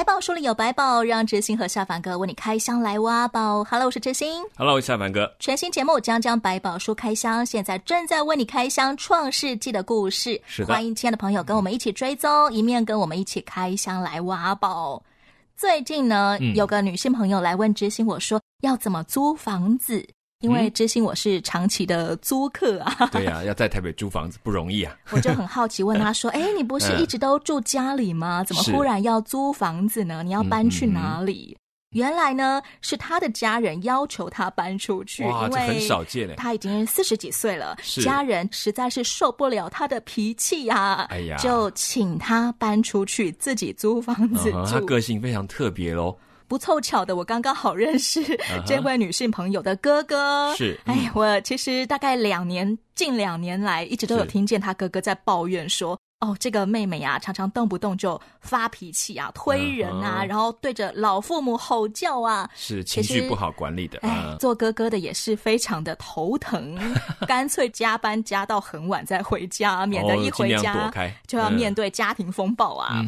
百宝书里有百宝，让知心和下凡哥为你开箱来挖宝。Hello，我是知心。Hello，下凡哥。全新节目将将百宝书开箱，现在正在为你开箱《创世纪》的故事。是的。欢迎亲爱的朋友跟我们一起追踪，一面跟我们一起开箱来挖宝。最近呢，嗯、有个女性朋友来问知心，我说要怎么租房子。因为知心我是长期的租客啊，对呀、啊，要在台北租房子不容易啊。我就很好奇问他说：“哎，你不是一直都住家里吗？怎么忽然要租房子呢？你要搬去哪里？”原来呢，是他的家人要求他搬出去，哇，因为很少见嘞。他已经四十几岁了，家人实在是受不了他的脾气呀，哎呀，就请他搬出去自己租房子住。他个性非常特别喽。不凑巧的，我刚刚好认识 这位女性朋友的哥哥。是，哎，我其实大概两年，近两年来一直都有听见他哥哥在抱怨说，哦，这个妹妹啊，常常动不动就发脾气啊，推人啊，然后对着老父母吼叫啊，是情绪不好管理的。哎，做哥哥的也是非常的头疼，干脆加班加到很晚再回家，免得一回家就要面对家庭风暴啊。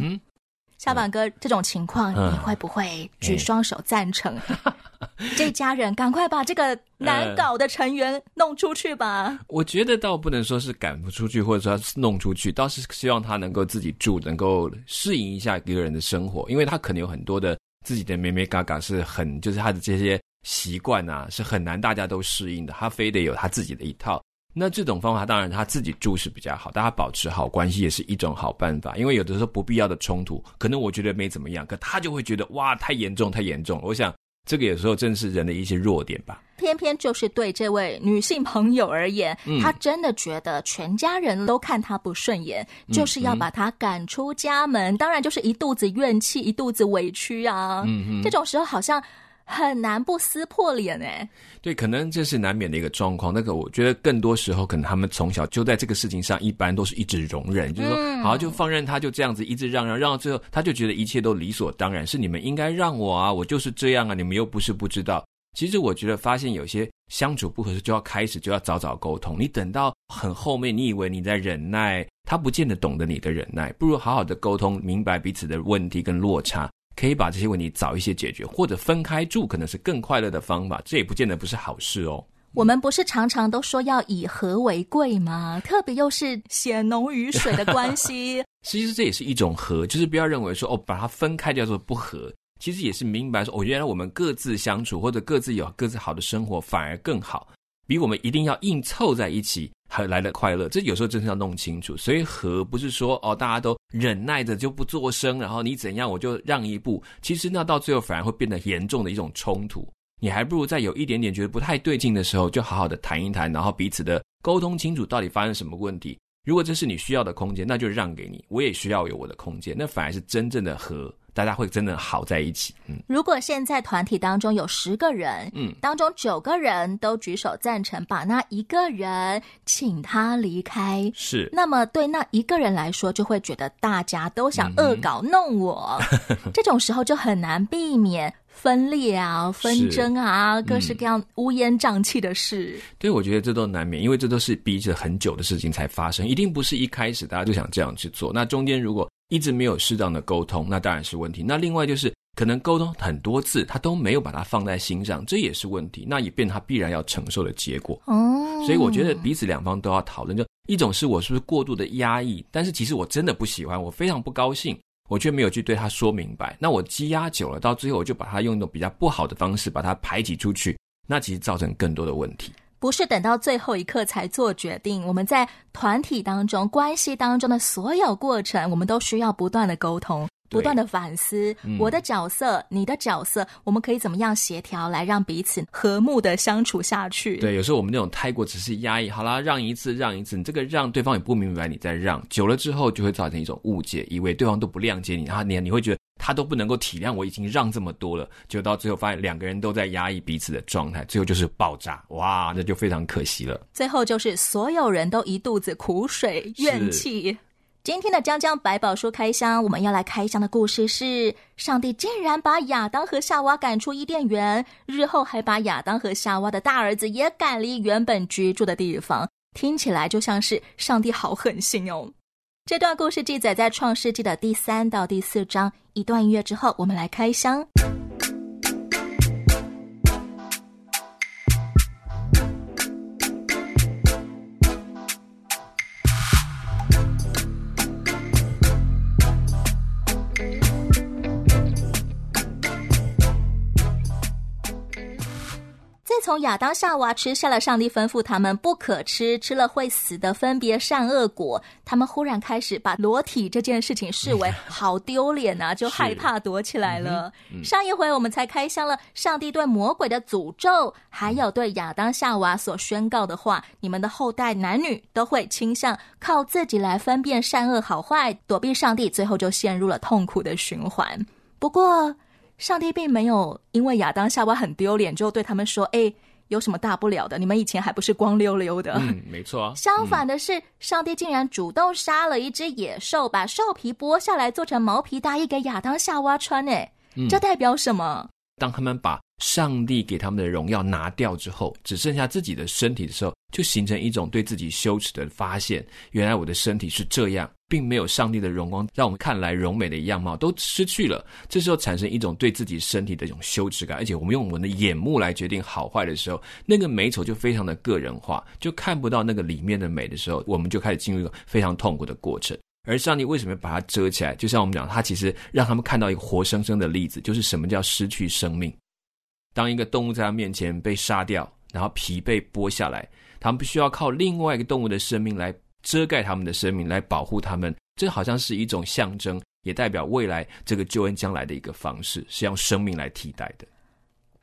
下板哥，这种情况你会不会举双手赞成？嗯、这家人赶快把这个难搞的成员弄出去吧。呃、我觉得倒不能说是赶不出去，或者说是弄出去，倒是希望他能够自己住，能够适应一下一个人的生活，因为他可能有很多的自己的咩咩嘎嘎是很，就是他的这些习惯啊，是很难大家都适应的，他非得有他自己的一套。那这种方法当然他自己住是比较好，大家保持好关系也是一种好办法。因为有的时候不必要的冲突，可能我觉得没怎么样，可他就会觉得哇，太严重，太严重。我想这个有时候正是人的一些弱点吧。偏偏就是对这位女性朋友而言，嗯、她真的觉得全家人都看她不顺眼，嗯、就是要把她赶出家门。嗯、当然就是一肚子怨气，一肚子委屈啊。嗯哼这种时候好像。很难不撕破脸哎，对，可能这是难免的一个状况。那个，我觉得更多时候，可能他们从小就在这个事情上，一般都是一直容忍，就是说，好，就放任他，就这样子一直让让让到最后，他就觉得一切都理所当然，是你们应该让我啊，我就是这样啊，你们又不是不知道。其实我觉得，发现有些相处不合适，就要开始就要早早沟通。你等到很后面，你以为你在忍耐，他不见得懂得你的忍耐，不如好好的沟通，明白彼此的问题跟落差。可以把这些问题早一些解决，或者分开住，可能是更快乐的方法。这也不见得不是好事哦。我们不是常常都说要以和为贵吗？特别又是血浓于水的关系。其实这也是一种和，就是不要认为说哦，把它分开叫做不和。其实也是明白说，哦，原来我们各自相处，或者各自有各自好的生活，反而更好。比我们一定要硬凑在一起还来的快乐，这有时候真是要弄清楚。所以和不是说哦，大家都忍耐着就不作声，然后你怎样我就让一步。其实那到最后反而会变得严重的一种冲突。你还不如在有一点点觉得不太对劲的时候，就好好的谈一谈，然后彼此的沟通清楚到底发生什么问题。如果这是你需要的空间，那就让给你，我也需要有我的空间，那反而是真正的和。大家会真的好在一起。嗯，如果现在团体当中有十个人，嗯，当中九个人都举手赞成把那一个人请他离开，是，那么对那一个人来说，就会觉得大家都想恶搞弄我，嗯、这种时候就很难避免分裂啊、纷争啊，各式各样乌烟瘴气的事。对，我觉得这都难免，因为这都是逼着很久的事情才发生，一定不是一开始大家就想这样去做。那中间如果一直没有适当的沟通，那当然是问题。那另外就是可能沟通很多次，他都没有把它放在心上，这也是问题。那也变他必然要承受的结果。哦，所以我觉得彼此两方都要讨论。就一种是我是不是过度的压抑，但是其实我真的不喜欢，我非常不高兴，我却没有去对他说明白。那我积压久了，到最后我就把他用一种比较不好的方式把他排挤出去，那其实造成更多的问题。不是等到最后一刻才做决定，我们在团体当中、关系当中的所有过程，我们都需要不断的沟通、不断的反思。嗯、我的角色、你的角色，我们可以怎么样协调来让彼此和睦的相处下去？对，有时候我们那种太过只是压抑，好啦，让一次，让一次，你这个让对方也不明白你在让，久了之后就会造成一种误解，以为对方都不谅解你，然后你你会觉得。他都不能够体谅我已经让这么多了，就到最后发现两个人都在压抑彼此的状态，最后就是爆炸，哇，那就非常可惜了。最后就是所有人都一肚子苦水怨气。今天的江江百宝书开箱，我们要来开箱的故事是：上帝竟然把亚当和夏娃赶出伊甸园，日后还把亚当和夏娃的大儿子也赶离原本居住的地方，听起来就像是上帝好狠心哦。这段故事记载在创世纪的第三到第四章。一段音乐之后，我们来开箱。从亚当夏娃吃下了上帝吩咐他们不可吃，吃了会死的分别善恶果，他们忽然开始把裸体这件事情视为 好丢脸啊，就害怕躲起来了。上一回我们才开箱了上帝对魔鬼的诅咒，还有对亚当夏娃所宣告的话：你们的后代男女都会倾向靠自己来分辨善恶好坏，躲避上帝，最后就陷入了痛苦的循环。不过，上帝并没有因为亚当夏娃很丢脸，就对他们说：“哎，有什么大不了的？你们以前还不是光溜溜的？”嗯，没错啊。相反的是，嗯、上帝竟然主动杀了一只野兽，把兽皮剥下来做成毛皮大衣给亚当夏娃穿。哎，这代表什么？当他们把上帝给他们的荣耀拿掉之后，只剩下自己的身体的时候，就形成一种对自己羞耻的发现。原来我的身体是这样，并没有上帝的荣光，让我们看来荣美的样貌都失去了。这时候产生一种对自己身体的一种羞耻感，而且我们用我们的眼目来决定好坏的时候，那个美丑就非常的个人化，就看不到那个里面的美的时候，我们就开始进入一个非常痛苦的过程。而上帝为什么要把它遮起来？就像我们讲，他其实让他们看到一个活生生的例子，就是什么叫失去生命。当一个动物在他面前被杀掉，然后皮被剥下来，他们必须要靠另外一个动物的生命来遮盖他们的生命，来保护他们。这好像是一种象征，也代表未来这个救恩将来的一个方式，是用生命来替代的。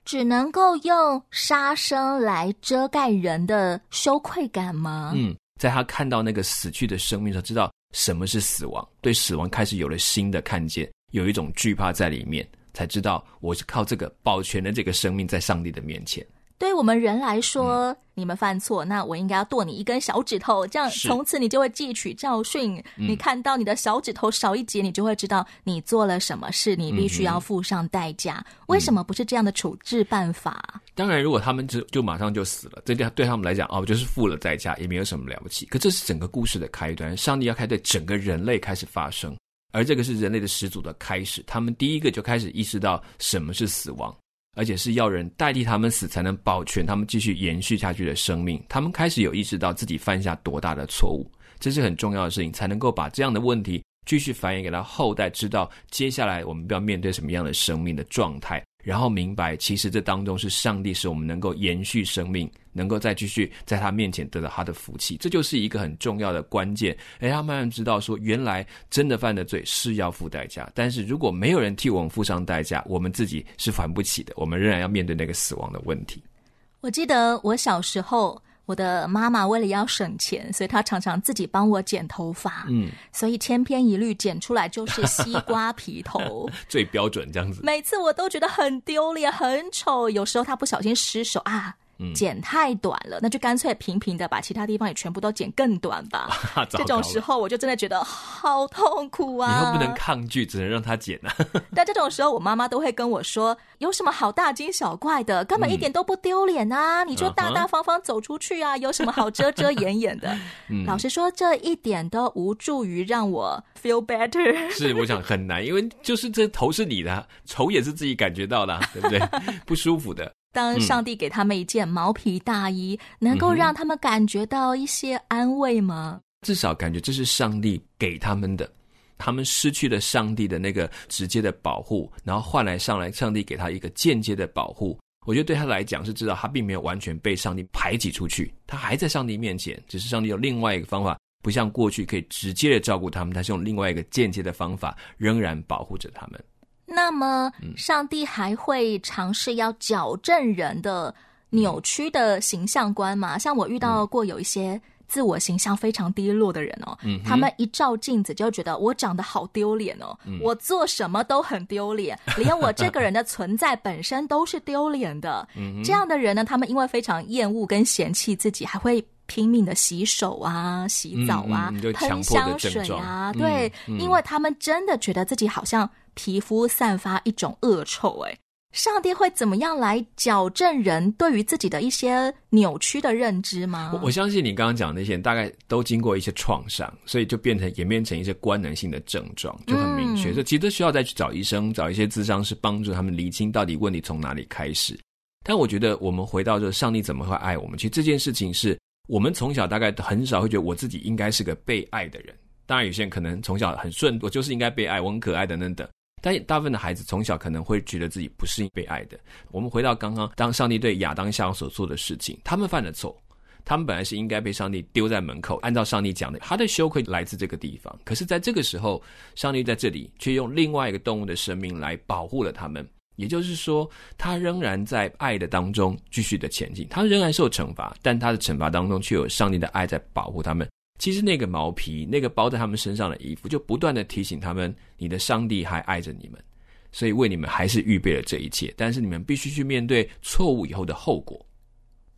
只能够用杀生来遮盖人的羞愧感吗？嗯，在他看到那个死去的生命时，知道什么是死亡，对死亡开始有了新的看见，有一种惧怕在里面。才知道我是靠这个保全的这个生命在上帝的面前。对我们人来说，嗯、你们犯错，那我应该要剁你一根小指头，这样从此你就会汲取教训。嗯、你看到你的小指头少一截，你就会知道你做了什么事，你必须要付上代价。嗯、为什么不是这样的处置办法？当然，如果他们就就马上就死了，这对对他们来讲，哦，就是付了代价，也没有什么了不起。可这是整个故事的开端，上帝要开始对整个人类开始发声。而这个是人类的始祖的开始，他们第一个就开始意识到什么是死亡，而且是要人代替他们死，才能保全他们继续延续下去的生命。他们开始有意识到自己犯下多大的错误，这是很重要的事情，才能够把这样的问题继续繁衍给他后代，知道接下来我们要面对什么样的生命的状态。然后明白，其实这当中是上帝使我们能够延续生命，能够再继续在他面前得到他的福气，这就是一个很重要的关键。哎，他慢慢知道说，原来真的犯的罪是要付代价，但是如果没有人替我们付上代价，我们自己是还不起的，我们仍然要面对那个死亡的问题。我记得我小时候。我的妈妈为了要省钱，所以她常常自己帮我剪头发。嗯，所以千篇一律剪出来就是西瓜皮头，最标准这样子。每次我都觉得很丢脸、很丑。有时候她不小心失手啊。剪太短了，那就干脆平平的把其他地方也全部都剪更短吧。这种时候我就真的觉得好痛苦啊！你又不能抗拒，只能让他剪啊。但这种时候，我妈妈都会跟我说：“有什么好大惊小怪的？根本一点都不丢脸啊！你就大大方方走出去啊，有什么好遮遮掩掩的？” 老实说，这一点都无助于让我 feel better。是，我想很难，因为就是这头是你的，丑也是自己感觉到的，对不对？不舒服的。当上帝给他们一件毛皮大衣，嗯、能够让他们感觉到一些安慰吗？至少感觉这是上帝给他们的。他们失去了上帝的那个直接的保护，然后换来上来上帝给他一个间接的保护。我觉得对他来讲是知道他并没有完全被上帝排挤出去，他还在上帝面前，只是上帝有另外一个方法，不像过去可以直接的照顾他们，他是用另外一个间接的方法，仍然保护着他们。那么，上帝还会尝试要矫正人的扭曲的形象观吗？像我遇到过有一些自我形象非常低落的人哦，嗯、他们一照镜子就觉得我长得好丢脸哦，嗯、我做什么都很丢脸，连我这个人的存在本身都是丢脸的。嗯、这样的人呢，他们因为非常厌恶跟嫌弃自己，还会拼命的洗手啊、洗澡啊、喷、嗯、香水啊，对，嗯、因为他们真的觉得自己好像皮肤散发一种恶臭，哎。上帝会怎么样来矫正人对于自己的一些扭曲的认知吗？我，我相信你刚刚讲的那些大概都经过一些创伤，所以就变成演变成一些官能性的症状，就很明确。嗯、所以其实都需要再去找医生，找一些咨商是帮助他们厘清到底问题从哪里开始。但我觉得我们回到这上帝怎么会爱我们？其实这件事情是我们从小大概很少会觉得我自己应该是个被爱的人。当然有些人可能从小很顺，我就是应该被爱，我很可爱等等等。但大部分的孩子从小可能会觉得自己不是被爱的。我们回到刚刚，当上帝对亚当夏娃所做的事情，他们犯了错，他们本来是应该被上帝丢在门口。按照上帝讲的，他的羞愧来自这个地方。可是，在这个时候，上帝在这里却用另外一个动物的生命来保护了他们。也就是说，他仍然在爱的当中继续的前进，他仍然受惩罚，但他的惩罚当中却有上帝的爱在保护他们。其实那个毛皮，那个包在他们身上的衣服，就不断的提醒他们：你的上帝还爱着你们，所以为你们还是预备了这一切。但是你们必须去面对错误以后的后果。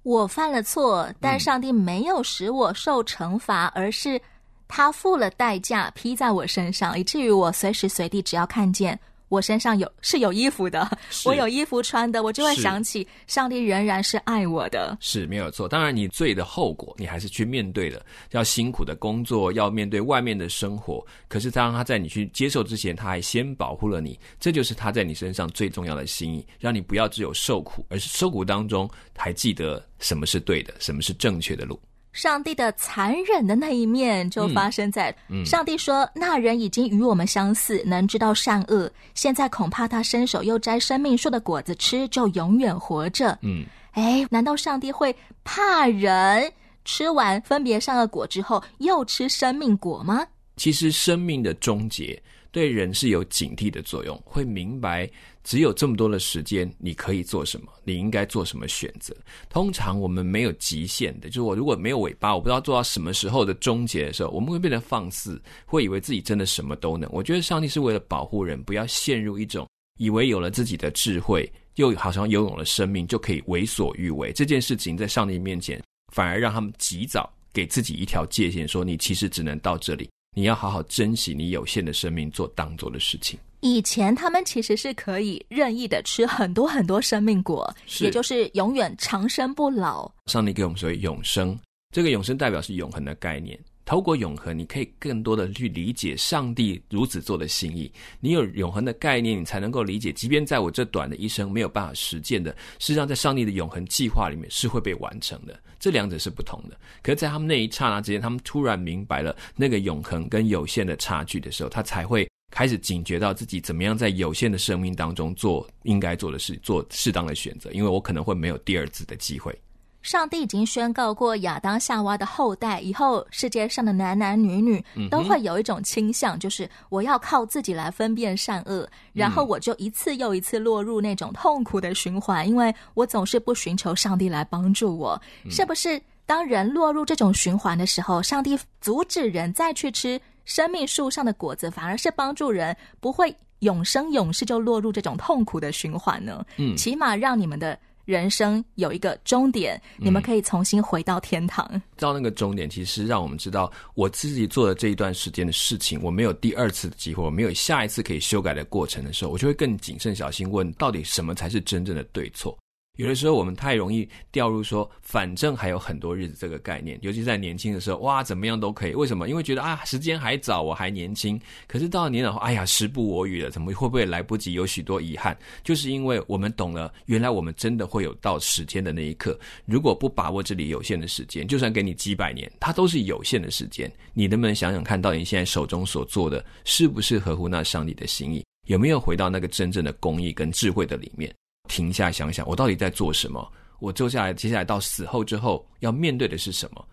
我犯了错，但上帝没有使我受惩罚，而是他付了代价披在我身上，以至于我随时随地只要看见。我身上有 是有衣服的，我有衣服穿的，我就会想起上帝仍然是爱我的，是没有错。当然，你罪的后果，你还是去面对的，要辛苦的工作，要面对外面的生活。可是，当他在你去接受之前，他还先保护了你，这就是他在你身上最重要的心意，让你不要只有受苦，而是受苦当中还记得什么是对的，什么是正确的路。上帝的残忍的那一面就发生在上帝说：“嗯嗯、那人已经与我们相似，能知道善恶。现在恐怕他伸手又摘生命树的果子吃，就永远活着。”嗯，哎，难道上帝会怕人吃完分别善恶果之后又吃生命果吗？其实，生命的终结对人是有警惕的作用，会明白。只有这么多的时间，你可以做什么？你应该做什么选择？通常我们没有极限的，就是我如果没有尾巴，我不知道做到什么时候的终结的时候，我们会变得放肆，会以为自己真的什么都能。我觉得上帝是为了保护人，不要陷入一种以为有了自己的智慧，又好像拥有了生命，就可以为所欲为。这件事情在上帝面前，反而让他们及早给自己一条界限，说你其实只能到这里，你要好好珍惜你有限的生命，做当做的事情。以前他们其实是可以任意的吃很多很多生命果，也就是永远长生不老。上帝给我们所谓永生，这个永生代表是永恒的概念。透过永恒，你可以更多的去理解上帝如此做的心意。你有永恒的概念，你才能够理解，即便在我这短的一生没有办法实践的，事实际上在上帝的永恒计划里面是会被完成的。这两者是不同的。可是，在他们那一刹那之间，他们突然明白了那个永恒跟有限的差距的时候，他才会。开始警觉到自己怎么样在有限的生命当中做应该做的事，做适当的选择，因为我可能会没有第二次的机会。上帝已经宣告过，亚当夏娃的后代以后，世界上的男男女女都会有一种倾向，就是我要靠自己来分辨善恶，然后我就一次又一次落入那种痛苦的循环，因为我总是不寻求上帝来帮助我。是不是？当人落入这种循环的时候，上帝阻止人再去吃。生命树上的果子反而是帮助人不会永生永世就落入这种痛苦的循环呢。嗯，起码让你们的人生有一个终点，嗯、你们可以重新回到天堂。到那个终点，其实让我们知道我自己做的这一段时间的事情，我没有第二次的机会，我没有下一次可以修改的过程的时候，我就会更谨慎小心问，到底什么才是真正的对错。有的时候我们太容易掉入说，反正还有很多日子这个概念，尤其在年轻的时候，哇，怎么样都可以。为什么？因为觉得啊，时间还早，我还年轻。可是到了年老后，哎呀，时不我与了，怎么会不会来不及？有许多遗憾，就是因为我们懂了，原来我们真的会有到时间的那一刻。如果不把握这里有限的时间，就算给你几百年，它都是有限的时间。你能不能想想看，到你现在手中所做的，是不是合乎那上帝的心意？有没有回到那个真正的公义跟智慧的里面？停下想想，我到底在做什么？我接下来，接下来到死后之后要面对的是什么？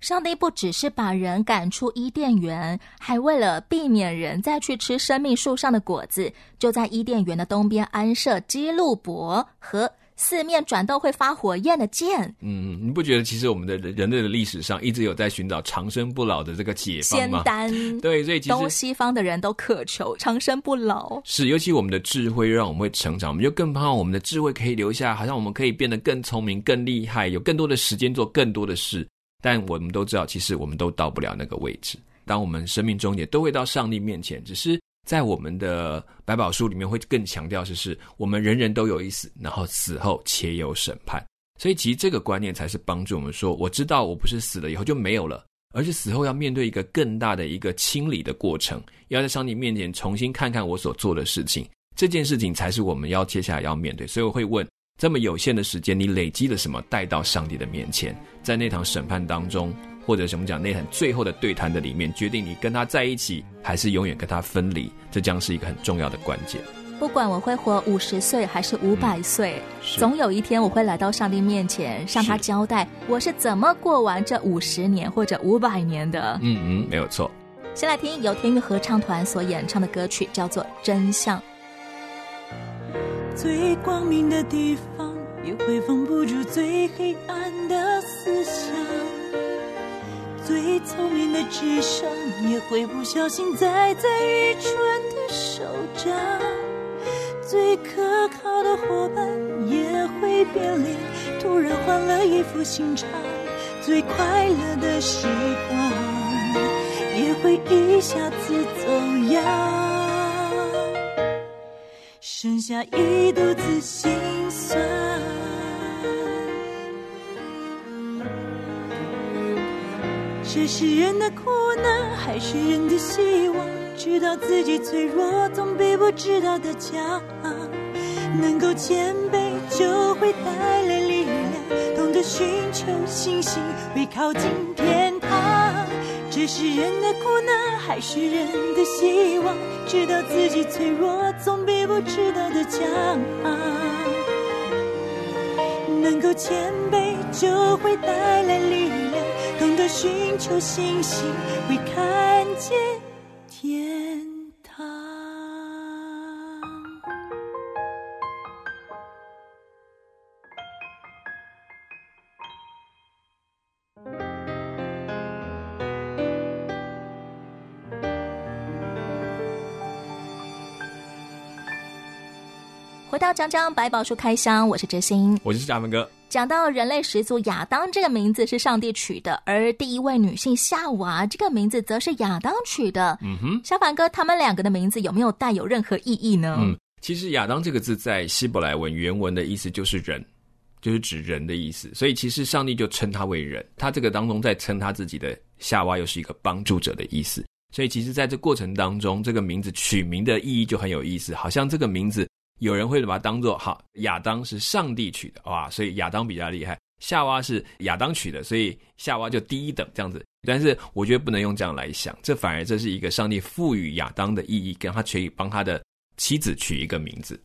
上帝不只是把人赶出伊甸园，还为了避免人再去吃生命树上的果子，就在伊甸园的东边安设基路伯和四面转动会发火焰的剑。嗯，你不觉得其实我们的人类的历史上一直有在寻找长生不老的这个解方吗？仙丹。对，所以其实东西方的人都渴求长生不老。是，尤其我们的智慧让我们会成长，我们就更盼望我们的智慧可以留下，好像我们可以变得更聪明、更厉害，有更多的时间做更多的事。但我们都知道，其实我们都到不了那个位置。当我们生命终点都会到上帝面前，只是在我们的百宝书里面会更强调，就是我们人人都有一死，然后死后且有审判。所以其实这个观念才是帮助我们说，我知道我不是死了以后就没有了，而是死后要面对一个更大的一个清理的过程，要在上帝面前重新看看我所做的事情。这件事情才是我们要接下来要面对。所以我会问。这么有限的时间，你累积了什么带到上帝的面前？在那场审判当中，或者什么讲那很最后的对谈的里面，决定你跟他在一起，还是永远跟他分离？这将是一个很重要的关键。不管我会活五十岁还是五百岁，嗯，总有一天我会来到上帝面前，向他交代我是怎么过完这五十年或者五百年的。嗯嗯，没有错。先来听由天韵合唱团所演唱的歌曲，叫做《真相》。最光明的地方，也会封不住最黑暗的思想；最聪明的智商，也会不小心栽在愚蠢的手掌；最可靠的伙伴，也会变脸，突然换了一副心肠；最快乐的时光，也会一下子走样。剩下一肚子心酸，这是人的苦难，还是人的希望？知道自己脆弱，总比不知道的强。能够谦卑，就会带来力量。懂得寻求信心，会靠近天堂。这是人的苦难，还是人的希望？知道自己脆弱，总比不知道的强。能够谦卑，就会带来力量。懂得寻求星星，会看见天堂。回到张张百宝书开箱，我是哲欣，我是嘉文哥。讲到人类始祖亚当这个名字是上帝取的，而第一位女性夏娃这个名字则是亚当取的。嗯哼，小凡哥，他们两个的名字有没有带有任何意义呢？嗯，其实亚当这个字在希伯来文原文的意思就是人，就是指人的意思，所以其实上帝就称他为人。他这个当中在称他自己的夏娃又是一个帮助者的意思，所以其实在这过程当中，这个名字取名的意义就很有意思，好像这个名字。有人会把它当做好，亚当是上帝取的哇，所以亚当比较厉害。夏娃是亚当取的，所以夏娃就低一等这样子。但是我觉得不能用这样来想，这反而这是一个上帝赋予亚当的意义，跟他可以帮他的妻子取一个名字。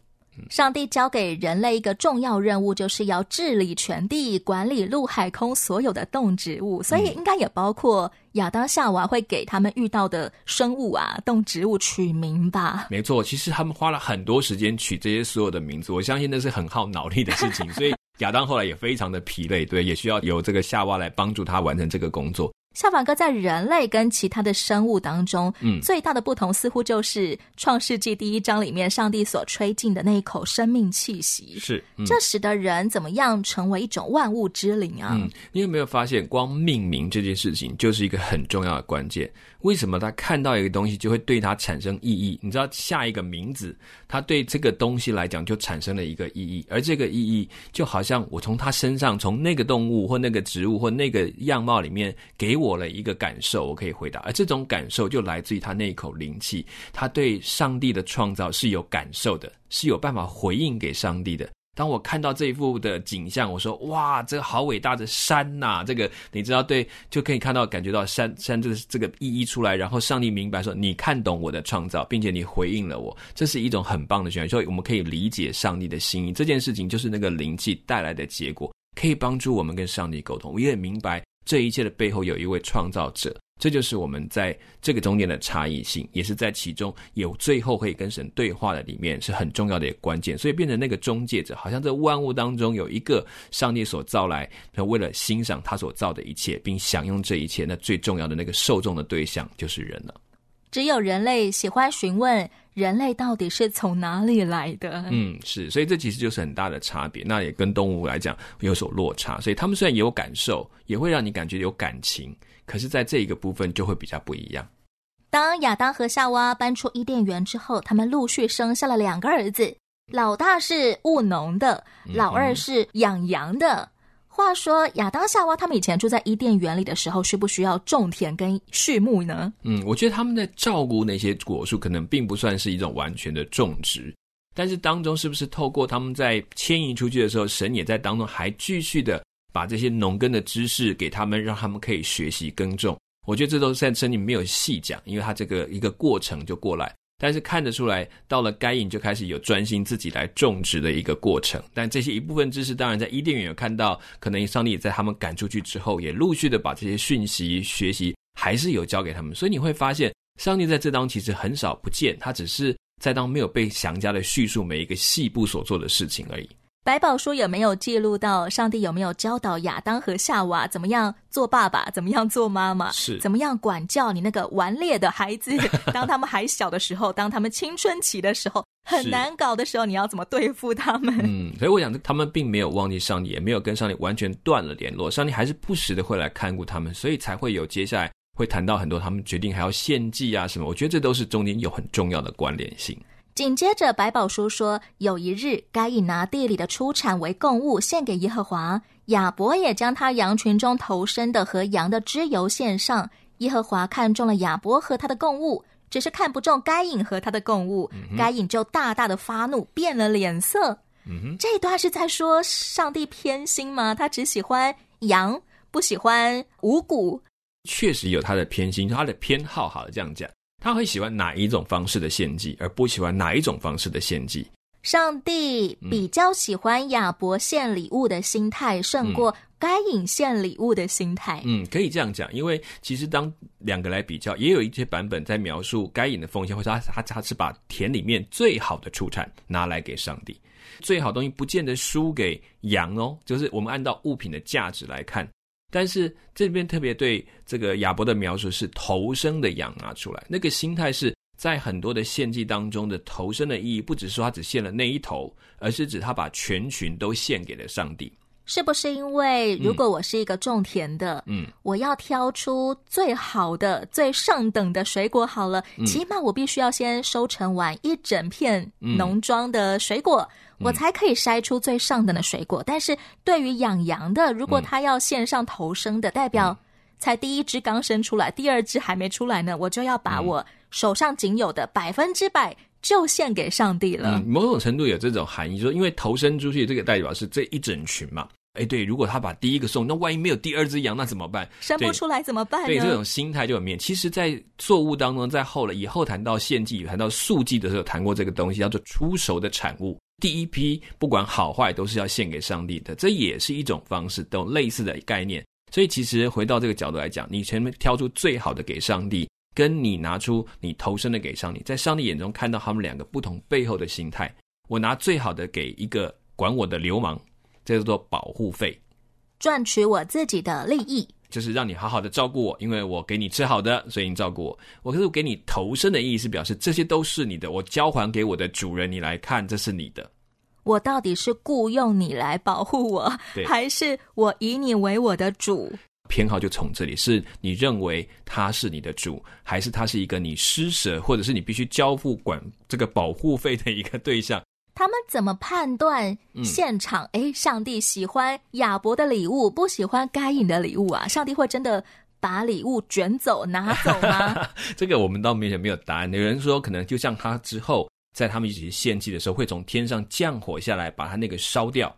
上帝交给人类一个重要任务，就是要治理全地，管理陆海空所有的动植物，所以应该也包括亚当夏娃会给他们遇到的生物啊、动植物取名吧？没错，其实他们花了很多时间取这些所有的名字，我相信那是很耗脑力的事情，所以 亚当后来也非常的疲累，对，也需要有这个夏娃来帮助他完成这个工作。夏凡哥在人类跟其他的生物当中，嗯，最大的不同似乎就是《创世纪》第一章里面上帝所吹进的那一口生命气息，是、嗯、这使得人怎么样成为一种万物之灵啊？嗯，你有没有发现，光命名这件事情就是一个很重要的关键？为什么他看到一个东西就会对他产生意义？你知道，下一个名字，他对这个东西来讲就产生了一个意义，而这个意义就好像我从他身上，从那个动物或那个植物或那个样貌里面给我。了一个感受，我可以回答，而这种感受就来自于他那一口灵气，他对上帝的创造是有感受的，是有办法回应给上帝的。当我看到这一幅的景象，我说：“哇，这个好伟大的山呐、！”这个你知道，对，就可以看到、感觉到山山这个这个意义出来。然后上帝明白说：“你看懂我的创造，并且你回应了我，这是一种很棒的旋律。”所以我们可以理解上帝的心意。这件事情就是那个灵气带来的结果，可以帮助我们跟上帝沟通。我也明白。这一切的背后有一位创造者，这就是我们在这个中间的差异性，也是在其中有最后可以跟神对话的里面是很重要的一个关键。所以变成那个中介者，好像在万物当中有一个上帝所造来，那为了欣赏他所造的一切，并享用这一切，那最重要的那个受众的对象就是人了。只有人类喜欢询问人类到底是从哪里来的。嗯，是，所以这其实就是很大的差别。那也跟动物来讲有所落差。所以他们虽然也有感受，也会让你感觉有感情。可是，在这一个部分就会比较不一样。当亚当和夏娃搬出伊甸园之后，他们陆续生下了两个儿子，老大是务农的，老二是养羊的。嗯、话说，亚当、夏娃他们以前住在伊甸园里的时候，需不需要种田跟畜牧呢？嗯，我觉得他们在照顾那些果树，可能并不算是一种完全的种植，但是当中是不是透过他们在迁移出去的时候，神也在当中还继续的。把这些农耕的知识给他们，让他们可以学习耕种。我觉得这都是在圣经没有细讲，因为他这个一个过程就过来。但是看得出来，到了该隐就开始有专心自己来种植的一个过程。但这些一部分知识，当然在伊甸园有看到，可能上帝也在他们赶出去之后，也陆续的把这些讯息学习还是有教给他们。所以你会发现，上帝在这当其实很少不见，他只是在当没有被详加的叙述每一个细部所做的事情而已。百宝书有没有记录到上帝有没有教导亚当和夏娃怎么样做爸爸，怎么样做妈妈，是怎么样管教你那个顽劣的孩子？当他们还小的时候，当他们青春期的时候，很难搞的时候，你要怎么对付他们？嗯，所以我想，他们并没有忘记上帝，也没有跟上帝完全断了联络，上帝还是不时的会来看顾他们，所以才会有接下来会谈到很多他们决定还要献祭啊什么。我觉得这都是中间有很重要的关联性。紧接着，百宝书说，有一日，该隐拿地里的出产为供物献给耶和华，亚伯也将他羊群中头生的和羊的脂油献上。耶和华看中了亚伯和他的供物，只是看不中该隐和他的供物，嗯、该隐就大大的发怒，变了脸色。嗯、这一段是在说上帝偏心吗？他只喜欢羊，不喜欢五谷？确实有他的偏心，他的偏好。好了，这样讲。他会喜欢哪一种方式的献祭，而不喜欢哪一种方式的献祭？上帝比较喜欢亚伯献礼物的心态，胜过该隐献礼物的心态。嗯，可以这样讲，因为其实当两个来比较，也有一些版本在描述该隐的奉献，或者他他他是把田里面最好的出产拿来给上帝，最好东西不见得输给羊哦，就是我们按照物品的价值来看。但是这边特别对这个亚伯的描述是头生的羊拿出来，那个心态是在很多的献祭当中的头生的意义，不只是说他只献了那一头，而是指他把全群都献给了上帝。是不是因为如果我是一个种田的，嗯，我要挑出最好的、最上等的水果好了，嗯，起码我必须要先收成完一整片农庄的水果。嗯我才可以筛出最上等的水果，但是对于养羊的，如果他要献上头生的，代表才第一只刚生出来，第二只还没出来呢，我就要把我手上仅有的百分之百就献给上帝了。嗯，某种程度有这种含义，说因为头生出去这个代表是这一整群嘛。哎，对，如果他把第一个送，那万一没有第二只羊，那怎么办？生不出来怎么办呢？对，这种心态就很面。其实，在作物当中，在后来以后谈到献祭、谈到素祭的时候，谈过这个东西，叫做出熟的产物。第一批不管好坏都是要献给上帝的，这也是一种方式，都类似的概念。所以其实回到这个角度来讲，你前面挑出最好的给上帝，跟你拿出你投身的给上帝，在上帝眼中看到他们两个不同背后的心态。我拿最好的给一个管我的流氓，这叫做保护费，赚取我自己的利益。就是让你好好的照顾我，因为我给你吃好的，所以你照顾我。我可是给你投身的意义是，表示这些都是你的，我交还给我的主人，你来看，这是你的。我到底是雇佣你来保护我，还是我以你为我的主？偏好就从这里，是你认为他是你的主，还是他是一个你施舍，或者是你必须交付管这个保护费的一个对象？他们怎么判断现场？哎、嗯，上帝喜欢亚伯的礼物，不喜欢该隐的礼物啊？上帝会真的把礼物卷走拿走吗？这个我们倒没有没有答案。有人说，可能就像他之后，在他们一起献祭的时候，会从天上降火下来，把他那个烧掉，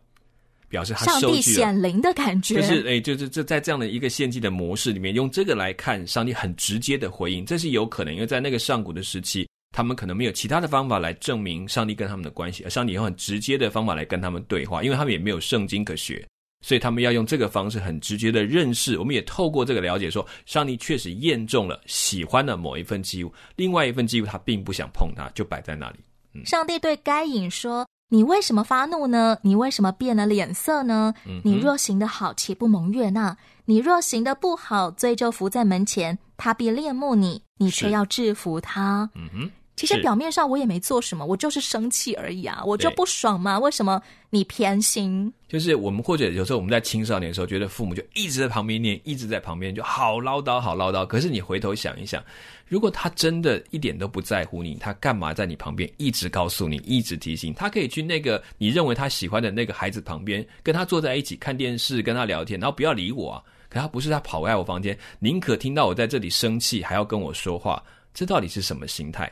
表示他上帝显灵的感觉。就是哎，就是这在这样的一个献祭的模式里面，用这个来看，上帝很直接的回应，这是有可能，因为在那个上古的时期。他们可能没有其他的方法来证明上帝跟他们的关系，而上帝用很直接的方法来跟他们对话，因为他们也没有圣经可学，所以他们要用这个方式很直接的认识。我们也透过这个了解说，上帝确实验中了喜欢的某一份祭物，另外一份祭物他并不想碰它，就摆在那里。嗯，上帝对该隐说：“你为什么发怒呢？你为什么变了脸色呢？你若行得好，岂不蒙悦纳？你若行得不好，罪就伏在门前，他必恋慕你，你却要制服他。”嗯哼。其实表面上我也没做什么，我就是生气而已啊，我就不爽嘛。为什么你偏心？就是我们或者有时候我们在青少年的时候，觉得父母就一直在旁边念，一直在旁边就好唠叨，好唠叨。可是你回头想一想，如果他真的一点都不在乎你，他干嘛在你旁边一直告诉你，一直提醒？他可以去那个你认为他喜欢的那个孩子旁边，跟他坐在一起看电视，跟他聊天，然后不要理我啊。可他不是，他跑来我房间，宁可听到我在这里生气，还要跟我说话，这到底是什么心态？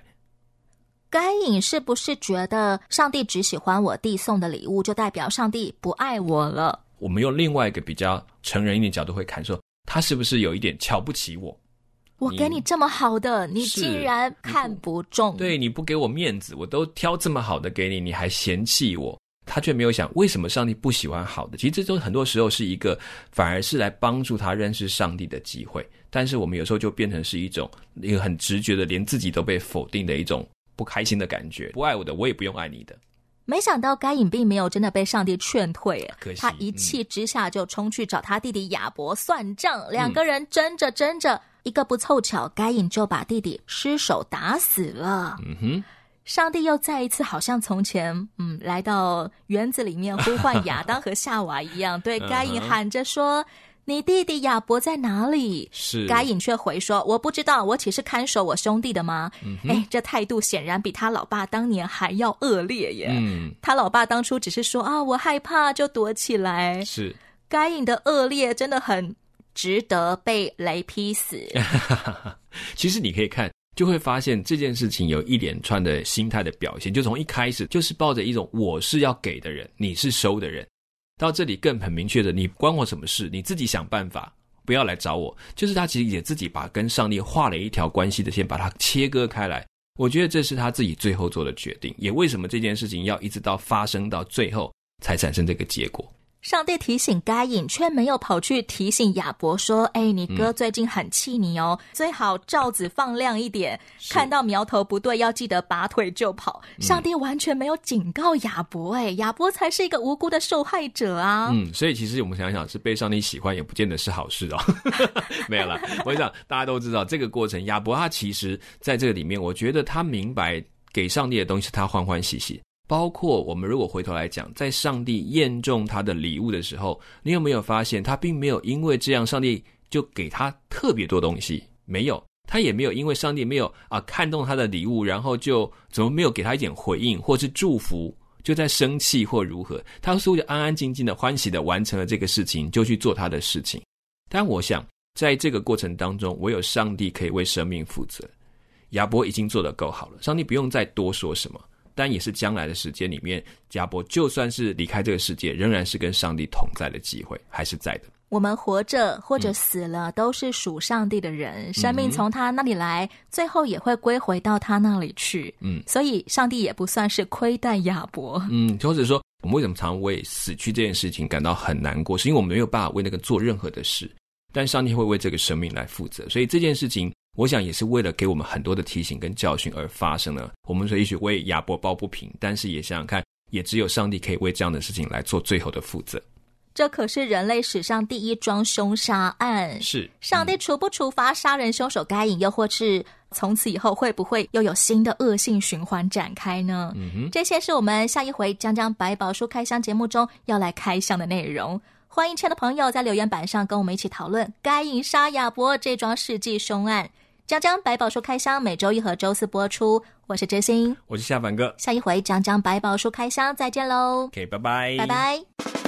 该隐是不是觉得上帝只喜欢我弟送的礼物，就代表上帝不爱我了？我们用另外一个比较成人一点角度会看，说他是不是有一点瞧不起我？我给你这么好的，你竟然看不中？你不，对，你不给我面子，我都挑这么好的给你，你还嫌弃我？他却没有想，为什么上帝不喜欢好的？其实这都很多时候是一个，反而是来帮助他认识上帝的机会。但是我们有时候就变成是一种一个很直觉的，连自己都被否定的一种。不开心的感觉，不爱我的，我也不用爱你的。没想到该隐并没有真的被上帝劝退，可惜，他一气之下就冲去找他弟弟亚伯算账，嗯、两个人争着争着，一个不凑巧，该隐就把弟弟失手打死了。嗯哼，上帝又再一次好像从前，嗯，来到园子里面呼唤亚当和夏娃一样，对 该隐喊着说。你弟弟亚伯在哪里？是该隐却回说：“我不知道，我岂是看守我兄弟的吗？”哎，这态度显然比他老爸当年还要恶劣耶。嗯，他老爸当初只是说啊，我害怕就躲起来。是该隐的恶劣真的很值得被雷劈死。其实你可以看，就会发现这件事情有一连串的心态的表现，就从一开始就是抱着一种我是要给的人，你是收的人。到这里更很明确的，你关我什么事？你自己想办法，不要来找我。就是他其实也自己把跟上帝画了一条关系的线，把它切割开来。我觉得这是他自己最后做的决定，也为什么这件事情要一直到发生到最后才产生这个结果。上帝提醒该隐，却没有跑去提醒亚伯说：“哎，你哥最近很气你哦，嗯、最好罩子放亮一点，看到苗头不对，要记得拔腿就跑。嗯”上帝完全没有警告亚伯，哎，亚伯才是一个无辜的受害者啊！嗯，所以其实我们想想，是被上帝喜欢，也不见得是好事哦。没有了，我想大家都知道这个过程，亚伯他其实在这个里面，我觉得他明白给上帝的东西，他欢欢喜喜。包括我们如果回头来讲，在上帝验中他的礼物的时候，你有没有发现他并没有因为这样，上帝就给他特别多东西？没有，他也没有因为上帝没有啊看中他的礼物，然后就怎么没有给他一点回应或是祝福，就在生气或如何？他似乎就安安静静的、欢喜的完成了这个事情，就去做他的事情。但我想，在这个过程当中，唯有上帝可以为生命负责。亚伯已经做得够好了，上帝不用再多说什么。但也是将来的时间里面，亚伯就算是离开这个世界，仍然是跟上帝同在的机会还是在的。我们活着或者死了，嗯、都是属上帝的人，生命从他那里来，嗯、最后也会归回到他那里去。嗯，所以上帝也不算是亏待亚伯。嗯，或者说，我们为什么常为死去这件事情感到很难过？是因为我们没有办法为那个做任何的事，但上帝会为这个生命来负责。所以这件事情。我想也是为了给我们很多的提醒跟教训而发生的。我们说也许为亚伯抱不平，但是也想想看，也只有上帝可以为这样的事情来做最后的负责。这可是人类史上第一桩凶杀案。是，嗯、上帝处不处罚杀人凶手该隐，又或是从此以后会不会又有新的恶性循环展开呢？嗯哼，这些是我们下一回将将百宝书开箱节目中要来开箱的内容。欢迎亲爱的朋友在留言板上跟我们一起讨论该隐杀亚伯这桩世纪凶案。将将百宝书开箱，每周一和周四播出。我是真心，我是夏凡哥。下一回江江百宝书开箱，再见喽。OK，拜拜，拜拜。